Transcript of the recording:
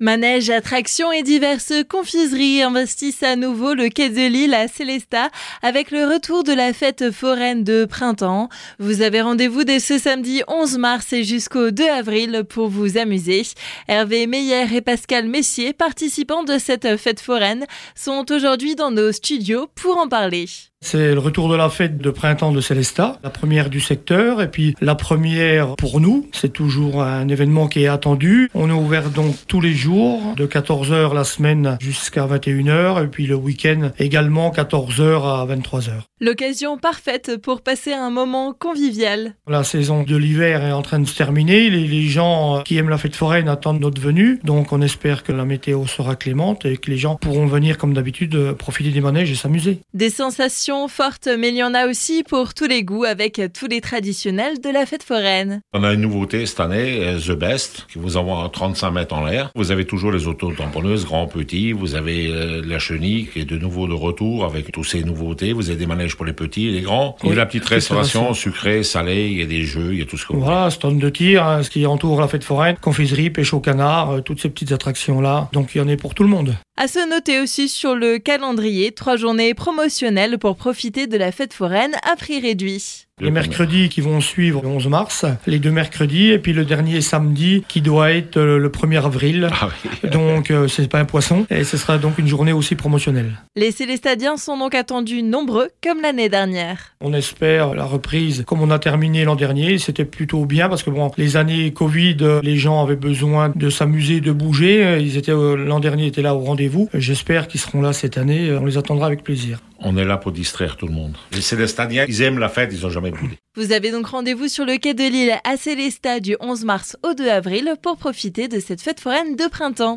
Manège, attractions et diverses confiseries investissent à nouveau le quai de Lille à Célestat avec le retour de la fête foraine de printemps. Vous avez rendez-vous dès ce samedi 11 mars et jusqu'au 2 avril pour vous amuser. Hervé Meyer et Pascal Messier, participants de cette fête foraine, sont aujourd'hui dans nos studios pour en parler. C'est le retour de la fête de printemps de Célestat, la première du secteur et puis la première pour nous. C'est toujours un événement qui est attendu. On est ouvert donc tous les jours de 14h la semaine jusqu'à 21h et puis le week-end également 14h à 23h. L'occasion parfaite pour passer un moment convivial. La saison de l'hiver est en train de se terminer. Les, les gens qui aiment la fête foraine attendent notre venue. Donc on espère que la météo sera clémente et que les gens pourront venir comme d'habitude profiter des manèges et s'amuser. Des sensations fortes, mais il y en a aussi pour tous les goûts avec tous les traditionnels de la fête foraine. On a une nouveauté cette année, euh, The Best, qui vous envoie 35 mètres en l'air. Vous avez toujours les auto-tamponneuses, grands, petits. Vous avez euh, la chenille qui est de nouveau de retour avec toutes ces nouveautés. Vous avez des manèges pour les petits et les grands. Il y a la petite restauration sucrée, salée, il y a des jeux, il y a tout ce que vous Voilà, stand de tir, hein, ce qui entoure la fête foraine, confiserie, pêche au canard, euh, toutes ces petites attractions-là. Donc il y en a pour tout le monde. À se noter aussi sur le calendrier, trois journées promotionnelles pour profiter de la fête foraine à prix réduit. Les mercredis qui vont suivre le 11 mars, les deux mercredis, et puis le dernier samedi qui doit être euh, le 1er avril. Ah oui. Donc euh, c'est pas un poisson, et ce sera donc une journée aussi promotionnelle. Les Célestadiens sont donc attendus nombreux comme l'année dernière. On espère la reprise comme on a terminé l'an dernier. C'était plutôt bien parce que bon, les années Covid, euh, les gens avaient besoin de s'amuser, de bouger. Ils étaient euh, l'an dernier étaient là au rendez-vous. J'espère qu'ils seront là cette année. On les attendra avec plaisir. On est là pour distraire tout le monde. Les Célestadiens, ils aiment la fête, ils ont jamais boudé. Vous avez donc rendez-vous sur le quai de Lille à Célestat du 11 mars au 2 avril pour profiter de cette fête foraine de printemps.